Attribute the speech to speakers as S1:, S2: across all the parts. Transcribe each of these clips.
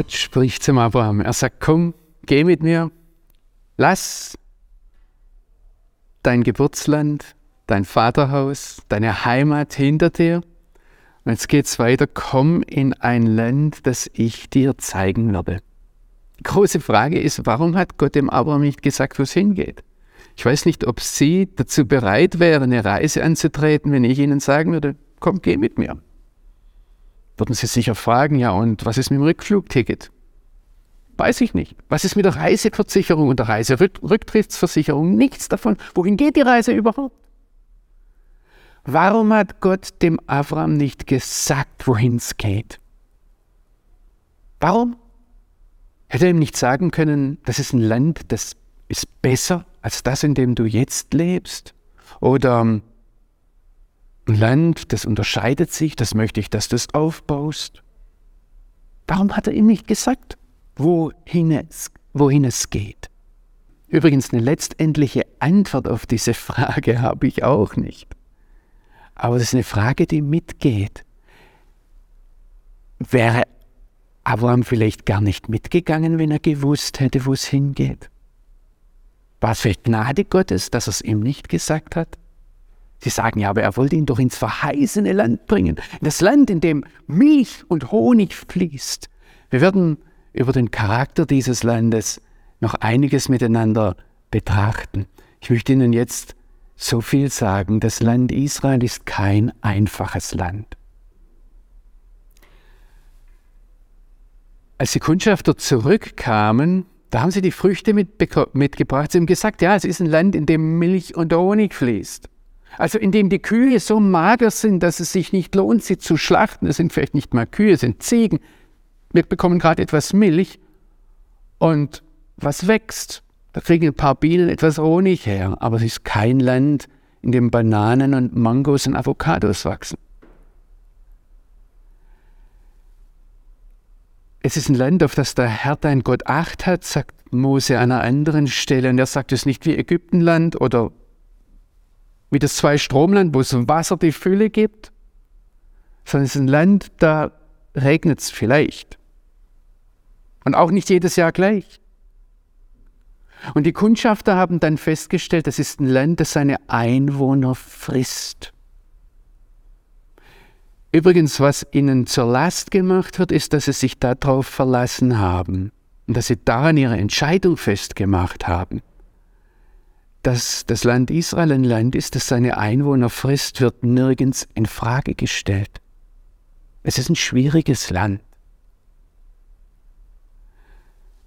S1: Gott spricht zum Abraham. Er sagt, komm, geh mit mir, lass dein Geburtsland, dein Vaterhaus, deine Heimat hinter dir. Und jetzt geht's weiter, komm in ein Land, das ich dir zeigen werde. Die große Frage ist, warum hat Gott dem Abraham nicht gesagt, wo es hingeht? Ich weiß nicht, ob Sie dazu bereit wären, eine Reise anzutreten, wenn ich Ihnen sagen würde, komm, geh mit mir. Würden Sie sicher fragen, ja, und was ist mit dem Rückflugticket? Weiß ich nicht. Was ist mit der Reiseversicherung und der Reiserücktrittsversicherung? Nichts davon. Wohin geht die Reise überhaupt? Warum hat Gott dem Avram nicht gesagt, wohin es geht? Warum? Hätte er ihm nicht sagen können, das ist ein Land, das ist besser als das, in dem du jetzt lebst? Oder ein Land, das unterscheidet sich, das möchte ich, dass du es aufbaust? Warum hat er ihm nicht gesagt, wohin es, wohin es geht? Übrigens, eine letztendliche Antwort auf diese Frage habe ich auch nicht. Aber das ist eine Frage, die mitgeht. Wäre Abraham vielleicht gar nicht mitgegangen, wenn er gewusst hätte, wo es hingeht? War es vielleicht Gnade Gottes, dass er es ihm nicht gesagt hat? Sie sagen ja, aber er wollte ihn doch ins verheißene Land bringen, in das Land, in dem Milch und Honig fließt. Wir werden über den Charakter dieses Landes noch einiges miteinander betrachten. Ich möchte Ihnen jetzt so viel sagen, das Land Israel ist kein einfaches Land. Als die Kundschafter zurückkamen, da haben sie die Früchte mitgebracht. Sie haben gesagt, ja, es ist ein Land, in dem Milch und Honig fließt. Also in dem die Kühe so mager sind, dass es sich nicht lohnt, sie zu schlachten. Es sind vielleicht nicht mal Kühe, es sind Ziegen. Wir bekommen gerade etwas Milch und was wächst? Da kriegen ein paar Bienen etwas Honig her, aber es ist kein Land, in dem Bananen und Mangos und Avocados wachsen. Es ist ein Land, auf das der Herr dein Gott Acht hat, sagt Mose an einer anderen Stelle. Und er sagt es nicht wie Ägyptenland oder wie das Zwei-Stromland, wo es Wasser die Fülle gibt, sondern es ist ein Land, da regnet es vielleicht. Und auch nicht jedes Jahr gleich. Und die Kundschafter haben dann festgestellt, das ist ein Land, das seine Einwohner frisst. Übrigens, was ihnen zur Last gemacht wird, ist, dass sie sich darauf verlassen haben und dass sie daran ihre Entscheidung festgemacht haben. Dass das Land Israel ein Land ist, das seine Einwohner frisst, wird nirgends in Frage gestellt. Es ist ein schwieriges Land.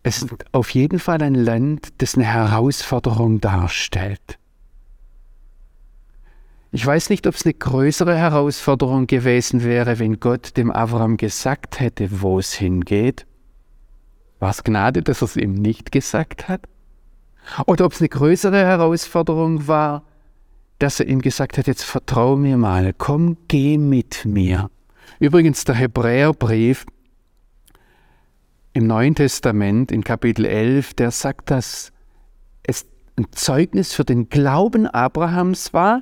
S1: Es ist auf jeden Fall ein Land, das eine Herausforderung darstellt. Ich weiß nicht, ob es eine größere Herausforderung gewesen wäre, wenn Gott dem Avram gesagt hätte, wo es hingeht. War es Gnade, dass er es ihm nicht gesagt hat? Oder ob es eine größere Herausforderung war, dass er ihm gesagt hat, jetzt vertrau mir mal, komm, geh mit mir. Übrigens, der Hebräerbrief im Neuen Testament, in Kapitel 11, der sagt, dass es ein Zeugnis für den Glauben Abrahams war,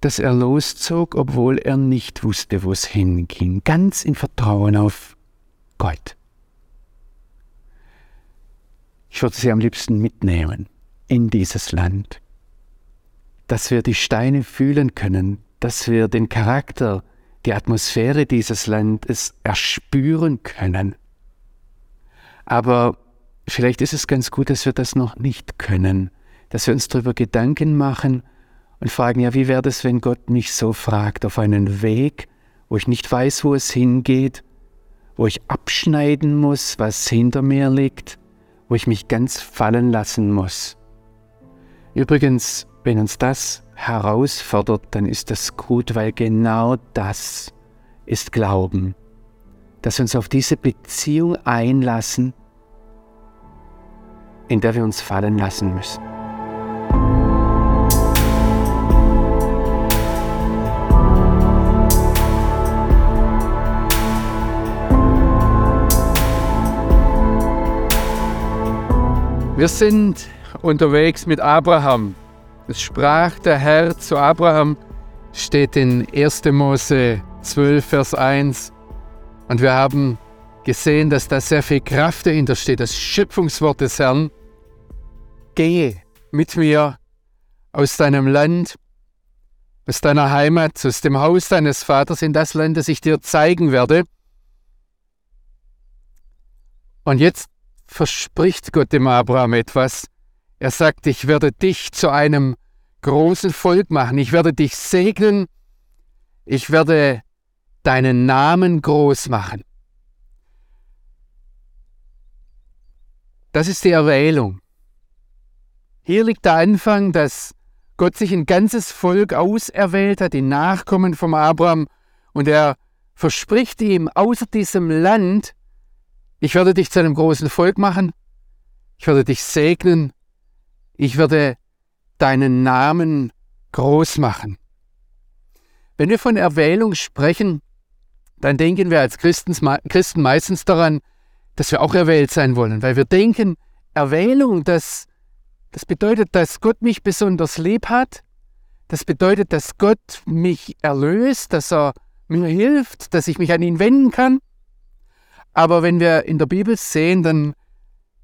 S1: dass er loszog, obwohl er nicht wusste, wo es hinging, ganz in Vertrauen auf Gott. Ich würde sie am liebsten mitnehmen in dieses Land, dass wir die Steine fühlen können, dass wir den Charakter, die Atmosphäre dieses Landes erspüren können. Aber vielleicht ist es ganz gut, dass wir das noch nicht können, dass wir uns darüber Gedanken machen, und fragen, ja, wie wäre das, wenn Gott mich so fragt, auf einen Weg, wo ich nicht weiß, wo es hingeht, wo ich abschneiden muss, was hinter mir liegt, wo ich mich ganz fallen lassen muss. Übrigens, wenn uns das herausfordert, dann ist das gut, weil genau das ist Glauben, dass wir uns auf diese Beziehung einlassen, in der wir uns fallen lassen müssen. Wir sind unterwegs mit Abraham. Es sprach der Herr zu Abraham, steht in 1. Mose 12, Vers 1. Und wir haben gesehen, dass da sehr viel Kraft dahinter steht, das Schöpfungswort des Herrn. Gehe mit mir aus deinem Land, aus deiner Heimat, aus dem Haus deines Vaters in das Land, das ich dir zeigen werde. Und jetzt verspricht Gott dem Abraham etwas. Er sagt, ich werde dich zu einem großen Volk machen, ich werde dich segnen, ich werde deinen Namen groß machen. Das ist die Erwählung. Hier liegt der Anfang, dass Gott sich ein ganzes Volk auserwählt hat, die Nachkommen vom Abraham, und er verspricht ihm, außer diesem Land, ich werde dich zu einem großen Volk machen, ich werde dich segnen, ich werde deinen Namen groß machen. Wenn wir von Erwählung sprechen, dann denken wir als Christen meistens daran, dass wir auch erwählt sein wollen, weil wir denken, Erwählung, das, das bedeutet, dass Gott mich besonders lieb hat, das bedeutet, dass Gott mich erlöst, dass er mir hilft, dass ich mich an ihn wenden kann. Aber wenn wir in der Bibel sehen, dann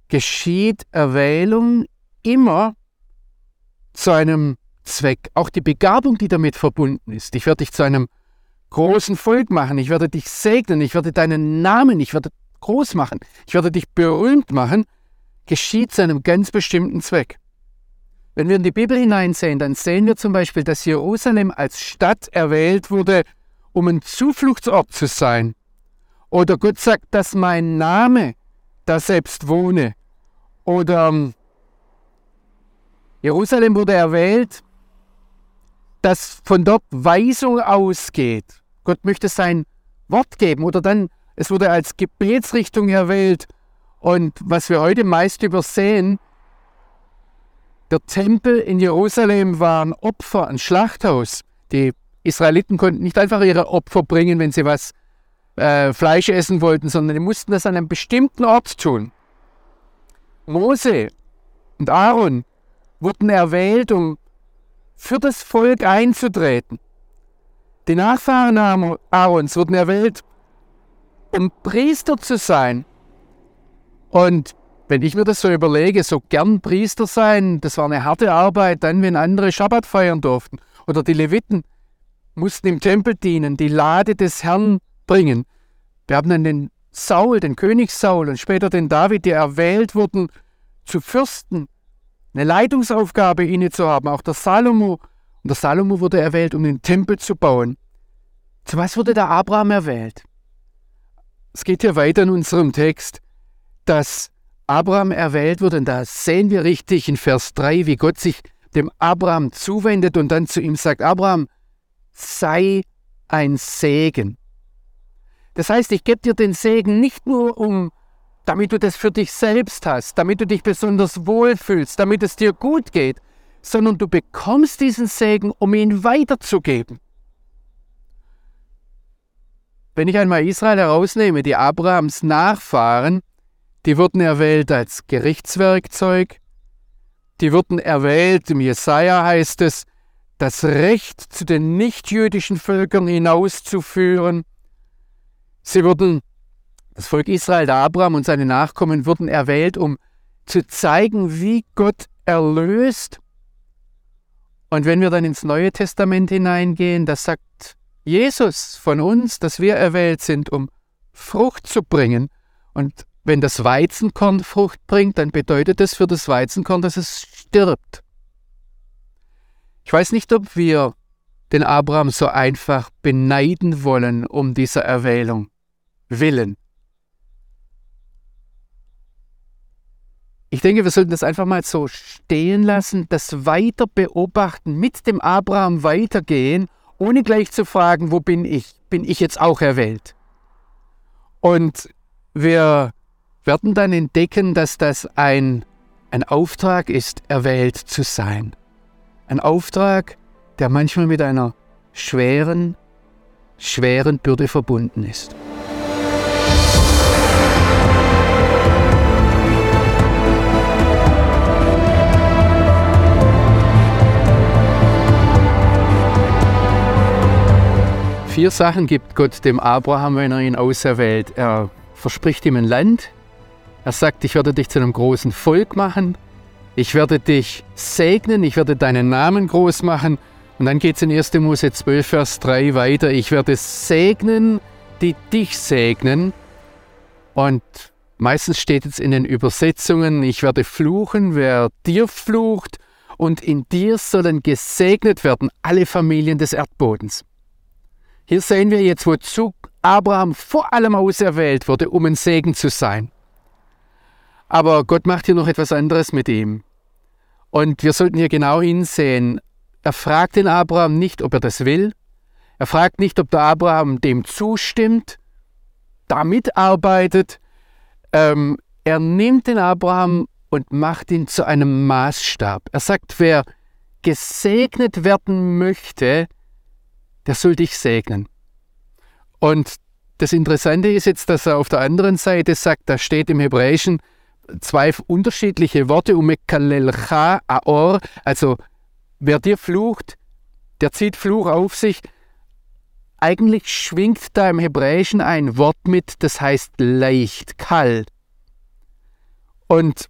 S1: geschieht Erwählung immer zu einem Zweck. Auch die Begabung, die damit verbunden ist. Ich werde dich zu einem großen Volk machen, ich werde dich segnen, ich werde deinen Namen, ich werde groß machen, ich werde dich berühmt machen, geschieht zu einem ganz bestimmten Zweck. Wenn wir in die Bibel hineinsehen, dann sehen wir zum Beispiel, dass Jerusalem als Stadt erwählt wurde, um ein Zufluchtsort zu sein. Oder Gott sagt, dass mein Name da selbst wohne. Oder ähm, Jerusalem wurde erwählt, dass von dort Weisung ausgeht. Gott möchte sein Wort geben. Oder dann es wurde als Gebetsrichtung erwählt. Und was wir heute meist übersehen, der Tempel in Jerusalem war ein Opfer, ein Schlachthaus. Die Israeliten konnten nicht einfach ihre Opfer bringen, wenn sie was äh, Fleisch essen wollten, sondern die mussten das an einem bestimmten Ort tun. Mose und Aaron wurden erwählt, um für das Volk einzutreten. Die Nachfahren Aarons wurden erwählt, um Priester zu sein. Und wenn ich mir das so überlege, so gern Priester sein, das war eine harte Arbeit, dann wenn andere Schabbat feiern durften. Oder die Leviten mussten im Tempel dienen, die Lade des Herrn bringen. Wir haben dann den Saul, den König Saul und später den David, die erwählt wurden zu Fürsten, eine Leitungsaufgabe inne zu haben. Auch der Salomo. Und der Salomo wurde erwählt, um den Tempel zu bauen. Zu was wurde der Abraham erwählt? Es geht hier weiter in unserem Text, dass Abraham erwählt wird, und da sehen wir richtig in Vers 3, wie Gott sich dem Abraham zuwendet und dann zu ihm sagt, Abraham, sei ein Segen. Das heißt, ich gebe dir den Segen nicht nur um, damit du das für dich selbst hast, damit du dich besonders wohlfühlst, damit es dir gut geht, sondern du bekommst diesen Segen, um ihn weiterzugeben. Wenn ich einmal Israel herausnehme, die Abrahams Nachfahren, die wurden erwählt als Gerichtswerkzeug, die wurden erwählt, im Jesaja heißt es, das Recht zu den nichtjüdischen Völkern hinauszuführen. Sie wurden, das Volk Israel, der Abraham und seine Nachkommen wurden erwählt, um zu zeigen, wie Gott erlöst. Und wenn wir dann ins Neue Testament hineingehen, das sagt Jesus von uns, dass wir erwählt sind, um Frucht zu bringen. Und wenn das Weizenkorn Frucht bringt, dann bedeutet das für das Weizenkorn, dass es stirbt. Ich weiß nicht, ob wir den Abraham so einfach beneiden wollen um dieser Erwählung willen. Ich denke, wir sollten das einfach mal so stehen lassen, das weiter beobachten, mit dem Abraham weitergehen ohne gleich zu fragen, wo bin ich? Bin ich jetzt auch erwählt? Und wir werden dann entdecken, dass das ein, ein Auftrag ist, erwählt zu sein. Ein Auftrag, der manchmal mit einer schweren, schweren Bürde verbunden ist. Vier Sachen gibt Gott dem Abraham, wenn er ihn auserwählt. Er verspricht ihm ein Land. Er sagt, ich werde dich zu einem großen Volk machen. Ich werde dich segnen, ich werde deinen Namen groß machen. Und dann geht es in 1. Mose 12, Vers 3 weiter. Ich werde segnen, die dich segnen. Und meistens steht es in den Übersetzungen, ich werde fluchen, wer dir flucht. Und in dir sollen gesegnet werden alle Familien des Erdbodens. Hier sehen wir jetzt, wozu Abraham vor allem auserwählt wurde, um ein Segen zu sein. Aber Gott macht hier noch etwas anderes mit ihm. Und wir sollten hier genau hinsehen. Er fragt den Abraham nicht, ob er das will. Er fragt nicht, ob der Abraham dem zustimmt, da mitarbeitet. Ähm, er nimmt den Abraham und macht ihn zu einem Maßstab. Er sagt, wer gesegnet werden möchte, der soll dich segnen. Und das Interessante ist jetzt, dass er auf der anderen Seite sagt, da steht im Hebräischen zwei unterschiedliche Worte, umekalelcha aor, also wer dir flucht, der zieht Fluch auf sich. Eigentlich schwingt da im Hebräischen ein Wort mit, das heißt leicht, kalt. Und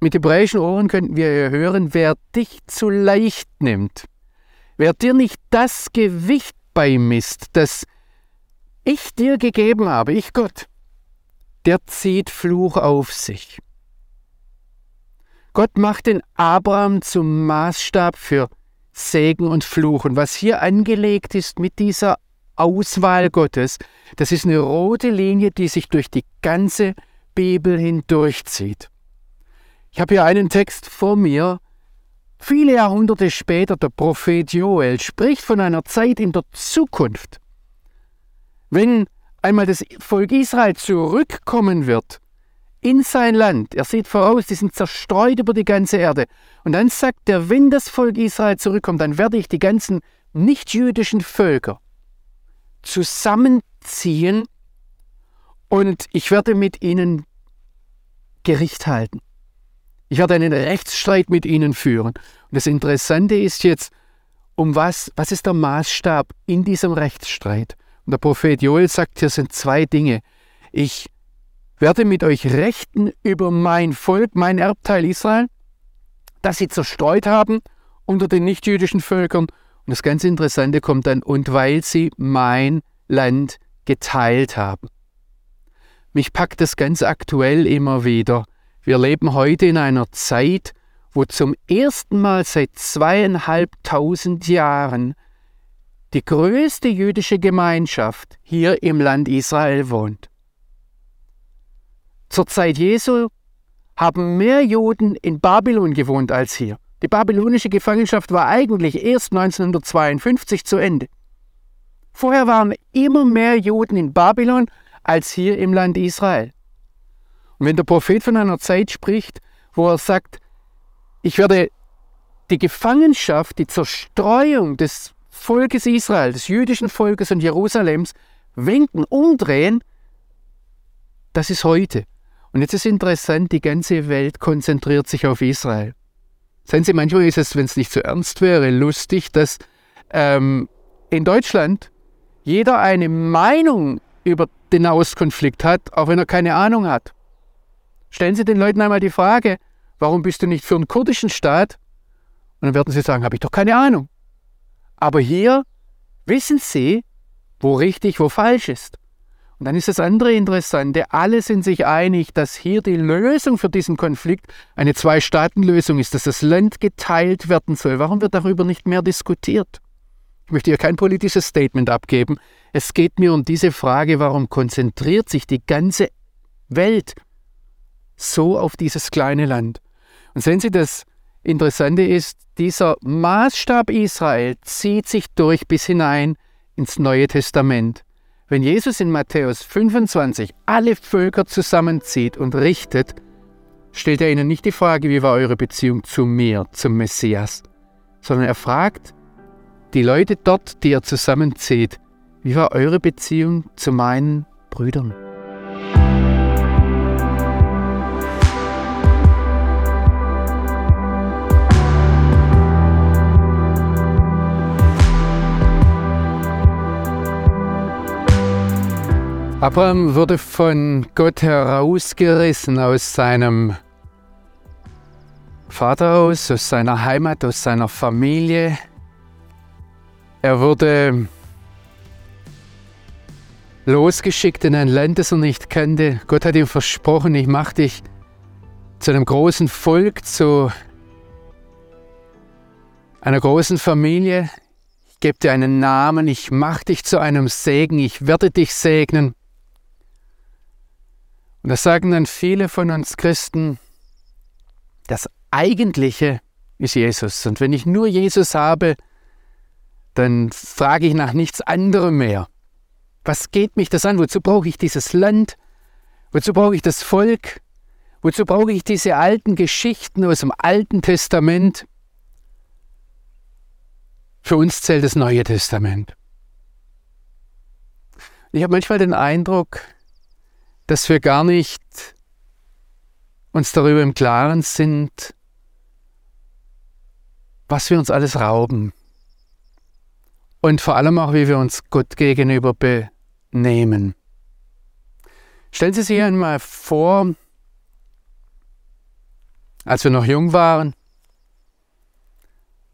S1: mit hebräischen Ohren könnten wir hören, wer dich zu leicht nimmt, wer dir nicht das Gewicht beimisst, das ich dir gegeben habe, ich Gott, der zieht Fluch auf sich. Gott macht den Abraham zum Maßstab für Segen und Fluch. Und was hier angelegt ist mit dieser Auswahl Gottes, das ist eine rote Linie, die sich durch die ganze Bibel hindurchzieht. Ich habe hier einen Text vor mir. Viele Jahrhunderte später, der Prophet Joel spricht von einer Zeit in der Zukunft, wenn einmal das Volk Israel zurückkommen wird in sein Land, er sieht voraus, die sind zerstreut über die ganze Erde, und dann sagt er, wenn das Volk Israel zurückkommt, dann werde ich die ganzen nichtjüdischen Völker zusammenziehen und ich werde mit ihnen Gericht halten. Ich werde einen Rechtsstreit mit ihnen führen. Und das Interessante ist jetzt, um was, was ist der Maßstab in diesem Rechtsstreit? Und der Prophet Joel sagt, hier sind zwei Dinge. Ich werde mit euch rechten über mein Volk, mein Erbteil Israel, das sie zerstreut haben unter den nichtjüdischen Völkern. Und das ganz Interessante kommt dann, und weil sie mein Land geteilt haben. Mich packt das ganz aktuell immer wieder. Wir leben heute in einer Zeit, wo zum ersten Mal seit zweieinhalbtausend Jahren die größte jüdische Gemeinschaft hier im Land Israel wohnt. Zur Zeit Jesu haben mehr Juden in Babylon gewohnt als hier. Die babylonische Gefangenschaft war eigentlich erst 1952 zu Ende. Vorher waren immer mehr Juden in Babylon als hier im Land Israel. Und wenn der Prophet von einer Zeit spricht, wo er sagt, ich werde die Gefangenschaft, die Zerstreuung des Volkes Israel, des jüdischen Volkes und Jerusalems wenden, umdrehen, das ist heute. Und jetzt ist interessant, die ganze Welt konzentriert sich auf Israel. Seien Sie, manchmal ist es, wenn es nicht so ernst wäre, lustig, dass ähm, in Deutschland jeder eine Meinung über den Nahostkonflikt hat, auch wenn er keine Ahnung hat. Stellen Sie den Leuten einmal die Frage, warum bist du nicht für einen kurdischen Staat? Und dann werden sie sagen, habe ich doch keine Ahnung. Aber hier wissen sie, wo richtig, wo falsch ist. Und dann ist das andere Interessante, alle sind sich einig, dass hier die Lösung für diesen Konflikt eine Zwei-Staaten-Lösung ist, dass das Land geteilt werden soll. Warum wird darüber nicht mehr diskutiert? Ich möchte hier kein politisches Statement abgeben. Es geht mir um diese Frage, warum konzentriert sich die ganze Welt so auf dieses kleine Land? Und sehen Sie, das Interessante ist, dieser Maßstab Israel zieht sich durch bis hinein ins Neue Testament. Wenn Jesus in Matthäus 25 alle Völker zusammenzieht und richtet, stellt er ihnen nicht die Frage, wie war eure Beziehung zu mir, zum Messias, sondern er fragt die Leute dort, die er zusammenzieht, wie war eure Beziehung zu meinen Brüdern? Abraham wurde von Gott herausgerissen aus seinem Vaterhaus, aus seiner Heimat, aus seiner Familie. Er wurde losgeschickt in ein Land, das er nicht kannte. Gott hat ihm versprochen, ich mache dich zu einem großen Volk, zu einer großen Familie. Ich gebe dir einen Namen, ich mache dich zu einem Segen, ich werde dich segnen. Und das sagen dann viele von uns Christen, das Eigentliche ist Jesus. Und wenn ich nur Jesus habe, dann frage ich nach nichts anderem mehr. Was geht mich das an? Wozu brauche ich dieses Land? Wozu brauche ich das Volk? Wozu brauche ich diese alten Geschichten aus dem Alten Testament? Für uns zählt das Neue Testament. Ich habe manchmal den Eindruck, dass wir gar nicht uns darüber im Klaren sind, was wir uns alles rauben. Und vor allem auch, wie wir uns Gott gegenüber benehmen. Stellen Sie sich einmal vor, als wir noch jung waren,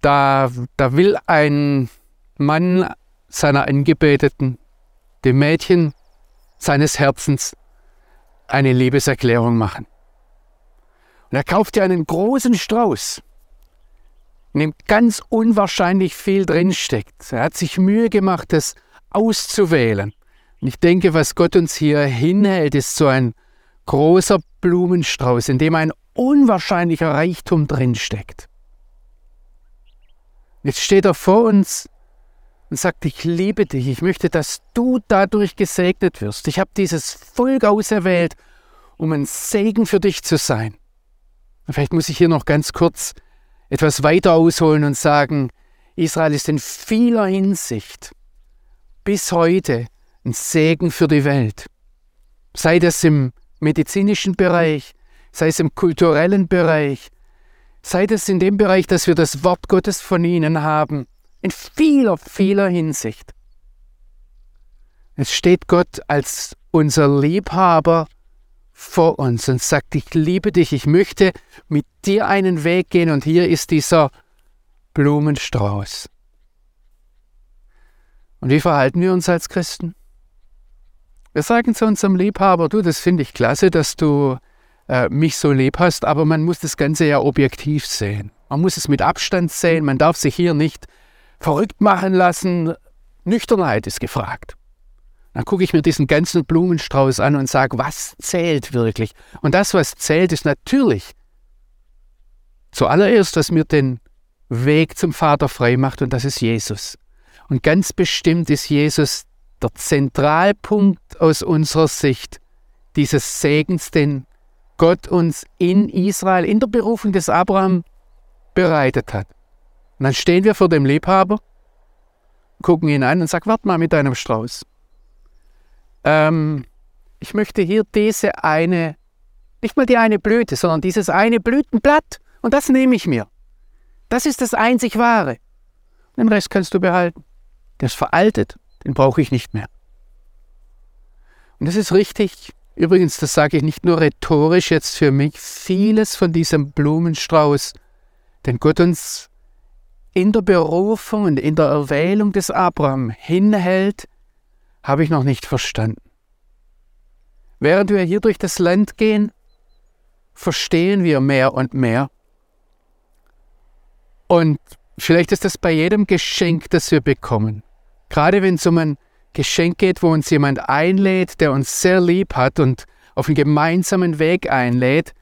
S1: da, da will ein Mann seiner Angebeteten, dem Mädchen seines Herzens, eine Liebeserklärung machen. Und er kauft ihr einen großen Strauß, in dem ganz unwahrscheinlich viel drinsteckt. Er hat sich Mühe gemacht, das auszuwählen. Und ich denke, was Gott uns hier hinhält, ist so ein großer Blumenstrauß, in dem ein unwahrscheinlicher Reichtum drinsteckt. Jetzt steht er vor uns und sagt, ich liebe dich, ich möchte, dass du dadurch gesegnet wirst. Ich habe dieses Volk auserwählt, um ein Segen für dich zu sein. Und vielleicht muss ich hier noch ganz kurz etwas weiter ausholen und sagen, Israel ist in vieler Hinsicht bis heute ein Segen für die Welt. Sei das im medizinischen Bereich, sei es im kulturellen Bereich, sei das in dem Bereich, dass wir das Wort Gottes von ihnen haben, in vieler, vieler Hinsicht. Es steht Gott als unser Liebhaber vor uns und sagt, ich liebe dich, ich möchte mit dir einen Weg gehen und hier ist dieser Blumenstrauß. Und wie verhalten wir uns als Christen? Wir sagen zu unserem Liebhaber, du, das finde ich klasse, dass du äh, mich so lieb hast, aber man muss das Ganze ja objektiv sehen. Man muss es mit Abstand sehen, man darf sich hier nicht verrückt machen lassen. Nüchternheit ist gefragt. Dann gucke ich mir diesen ganzen Blumenstrauß an und sage, was zählt wirklich? Und das, was zählt, ist natürlich zuallererst, was mir den Weg zum Vater frei macht, und das ist Jesus. Und ganz bestimmt ist Jesus der Zentralpunkt aus unserer Sicht dieses Segens, den Gott uns in Israel, in der Berufung des Abraham bereitet hat. Und dann stehen wir vor dem Liebhaber, gucken ihn an und sagen, warte mal mit deinem Strauß. Ähm, ich möchte hier diese eine, nicht mal die eine Blüte, sondern dieses eine Blütenblatt und das nehme ich mir. Das ist das einzig Wahre. Den Rest kannst du behalten. Der ist veraltet, den brauche ich nicht mehr. Und das ist richtig. Übrigens, das sage ich nicht nur rhetorisch jetzt für mich, vieles von diesem Blumenstrauß, den Gott uns in der Berufung und in der Erwählung des Abraham hinhält, habe ich noch nicht verstanden. Während wir hier durch das Land gehen, verstehen wir mehr und mehr. Und vielleicht ist das bei jedem Geschenk, das wir bekommen. Gerade wenn es um ein Geschenk geht, wo uns jemand einlädt, der uns sehr lieb hat und auf einen gemeinsamen Weg einlädt,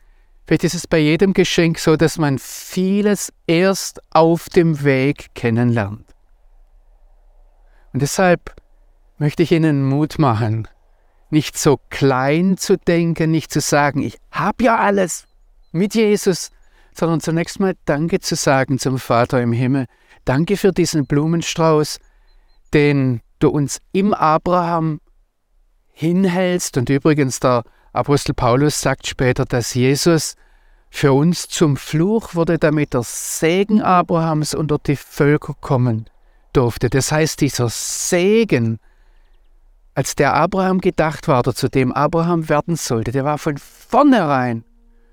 S1: Vielleicht ist es bei jedem Geschenk so, dass man vieles erst auf dem Weg kennenlernt. Und deshalb möchte ich Ihnen Mut machen, nicht so klein zu denken, nicht zu sagen, ich habe ja alles mit Jesus, sondern zunächst mal Danke zu sagen zum Vater im Himmel. Danke für diesen Blumenstrauß, den du uns im Abraham hinhältst. Und übrigens, der Apostel Paulus sagt später, dass Jesus für uns zum Fluch wurde, damit der Segen Abrahams unter die Völker kommen durfte. Das heißt, dieser Segen, als der Abraham gedacht war oder zu dem Abraham werden sollte, der war von vornherein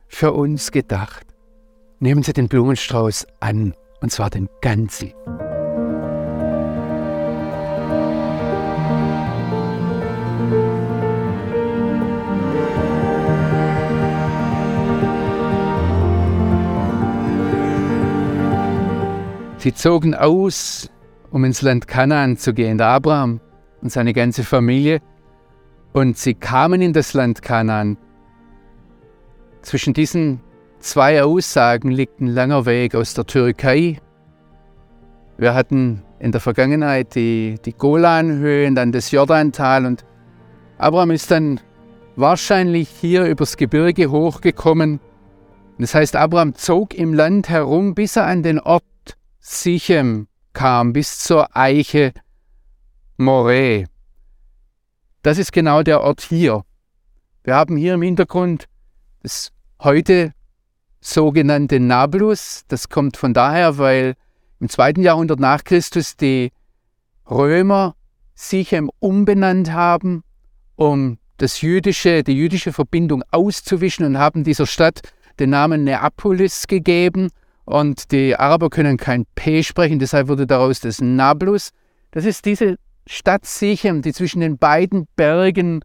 S1: für uns gedacht. Nehmen Sie den Blumenstrauß an, und zwar den ganzen. Sie zogen aus, um ins Land Kanaan zu gehen, der Abraham und seine ganze Familie. Und sie kamen in das Land Kanaan. Zwischen diesen zwei Aussagen liegt ein langer Weg aus der Türkei. Wir hatten in der Vergangenheit die, die Golanhöhen, dann das Jordantal und Abraham ist dann wahrscheinlich hier übers Gebirge hochgekommen. Das heißt, Abraham zog im Land herum, bis er an den Ort Sichem kam, bis zur Eiche Moreh. Das ist genau der Ort hier. Wir haben hier im Hintergrund das heute sogenannte Nablus. Das kommt von daher, weil im zweiten Jahrhundert nach Christus die Römer Sichem umbenannt haben, um das jüdische, die jüdische Verbindung auszuwischen und haben dieser Stadt den Namen Neapolis gegeben und die Araber können kein P sprechen, deshalb wurde daraus das Nablus. Das ist diese Stadt Sichem, die zwischen den beiden Bergen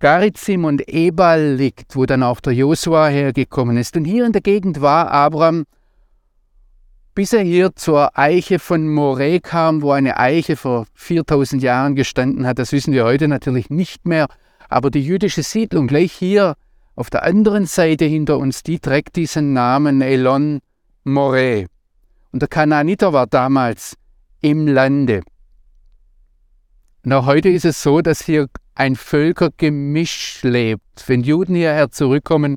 S1: Garizim und Ebal liegt, wo dann auch der Josua hergekommen ist. Und hier in der Gegend war Abraham, bis er hier zur Eiche von Moreh kam, wo eine Eiche vor 4000 Jahren gestanden hat. Das wissen wir heute natürlich nicht mehr. Aber die jüdische Siedlung gleich hier auf der anderen Seite hinter uns, die trägt diesen Namen Elon Moreh. Und der Kanaaniter war damals im Lande. Auch heute ist es so, dass hier ein Völkergemisch lebt. Wenn Juden hierher zurückkommen,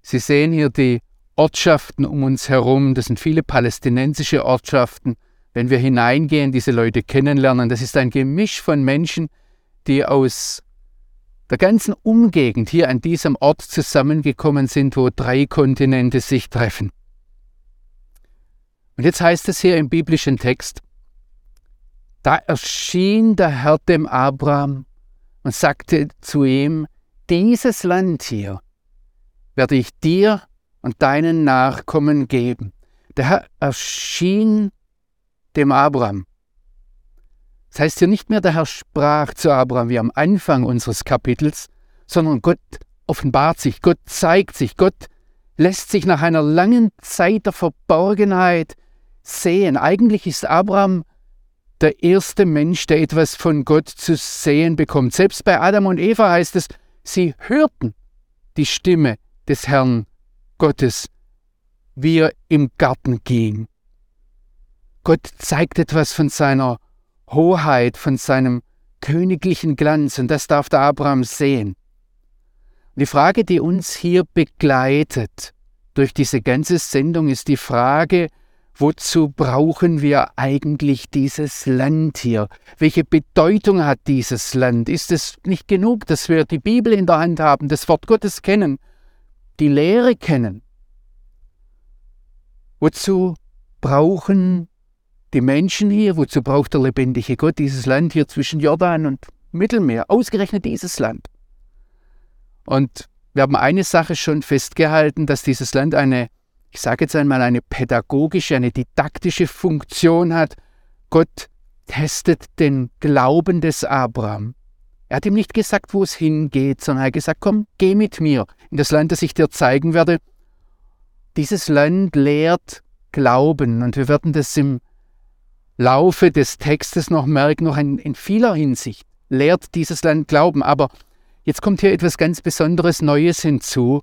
S1: Sie sehen hier die Ortschaften um uns herum, das sind viele palästinensische Ortschaften. Wenn wir hineingehen, diese Leute kennenlernen, das ist ein Gemisch von Menschen, die aus der ganzen Umgegend hier an diesem Ort zusammengekommen sind, wo drei Kontinente sich treffen. Und jetzt heißt es hier im biblischen Text, da erschien der Herr dem Abraham und sagte zu ihm, dieses Land hier werde ich dir und deinen Nachkommen geben. Der Herr erschien dem Abraham. Das heißt hier nicht mehr, der Herr sprach zu Abraham wie am Anfang unseres Kapitels, sondern Gott offenbart sich, Gott zeigt sich, Gott lässt sich nach einer langen Zeit der Verborgenheit sehen. Eigentlich ist Abraham der erste Mensch, der etwas von Gott zu sehen bekommt. Selbst bei Adam und Eva heißt es, sie hörten die Stimme des Herrn Gottes, wie er im Garten ging. Gott zeigt etwas von seiner Hoheit, von seinem königlichen Glanz, und das darf der Abraham sehen. Die Frage, die uns hier begleitet durch diese ganze Sendung, ist die Frage, Wozu brauchen wir eigentlich dieses Land hier? Welche Bedeutung hat dieses Land? Ist es nicht genug, dass wir die Bibel in der Hand haben, das Wort Gottes kennen, die Lehre kennen? Wozu brauchen die Menschen hier, wozu braucht der lebendige Gott dieses Land hier zwischen Jordan und Mittelmeer? Ausgerechnet dieses Land. Und wir haben eine Sache schon festgehalten, dass dieses Land eine ich sage jetzt einmal, eine pädagogische, eine didaktische Funktion hat. Gott testet den Glauben des Abraham. Er hat ihm nicht gesagt, wo es hingeht, sondern er hat gesagt, komm, geh mit mir in das Land, das ich dir zeigen werde. Dieses Land lehrt Glauben und wir werden das im Laufe des Textes noch merken, noch in, in vieler Hinsicht lehrt dieses Land Glauben. Aber jetzt kommt hier etwas ganz Besonderes Neues hinzu,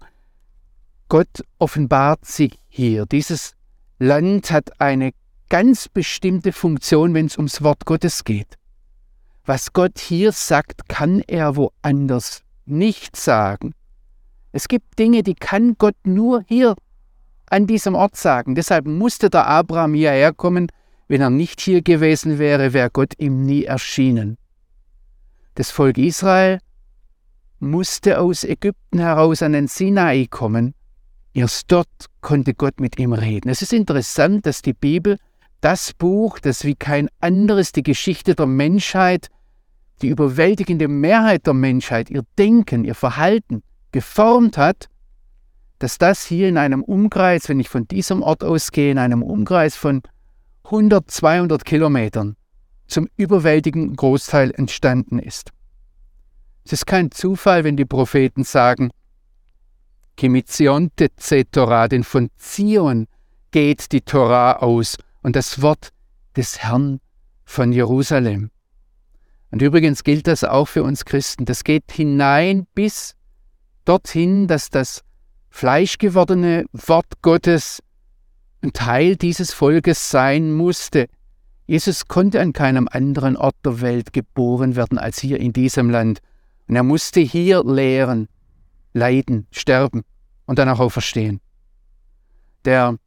S1: Gott offenbart sich hier. Dieses Land hat eine ganz bestimmte Funktion, wenn es ums Wort Gottes geht. Was Gott hier sagt, kann er woanders nicht sagen. Es gibt Dinge, die kann Gott nur hier an diesem Ort sagen. Deshalb musste der Abraham hierher kommen. Wenn er nicht hier gewesen wäre, wäre Gott ihm nie erschienen. Das Volk Israel musste aus Ägypten heraus an den Sinai kommen, Erst dort konnte Gott mit ihm reden. Es ist interessant, dass die Bibel das Buch, das wie kein anderes die Geschichte der Menschheit die überwältigende Mehrheit der Menschheit, ihr Denken, ihr Verhalten geformt hat, dass das hier in einem Umkreis, wenn ich von diesem Ort ausgehe, in einem Umkreis von 100, 200 Kilometern zum überwältigenden Großteil entstanden ist. Es ist kein Zufall, wenn die Propheten sagen, Kimizionte ce Torah, denn von Zion geht die Torah aus und das Wort des Herrn von Jerusalem. Und übrigens gilt das auch für uns Christen. Das geht hinein bis dorthin, dass das fleischgewordene Wort Gottes ein Teil dieses Volkes sein musste. Jesus konnte an keinem anderen Ort der Welt geboren werden als hier in diesem Land. Und er musste hier lehren, leiden, sterben und dann auch auferstehen. Der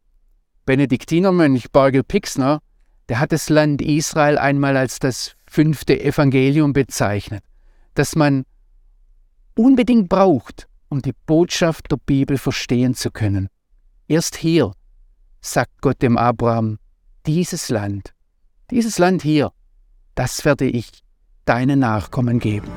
S1: Benediktinermönch Bargel Pixner, der hat das Land Israel einmal als das fünfte Evangelium bezeichnet, das man unbedingt braucht, um die Botschaft der Bibel verstehen zu können. Erst hier sagt Gott dem Abraham, dieses Land, dieses Land hier, das werde ich deinen Nachkommen geben.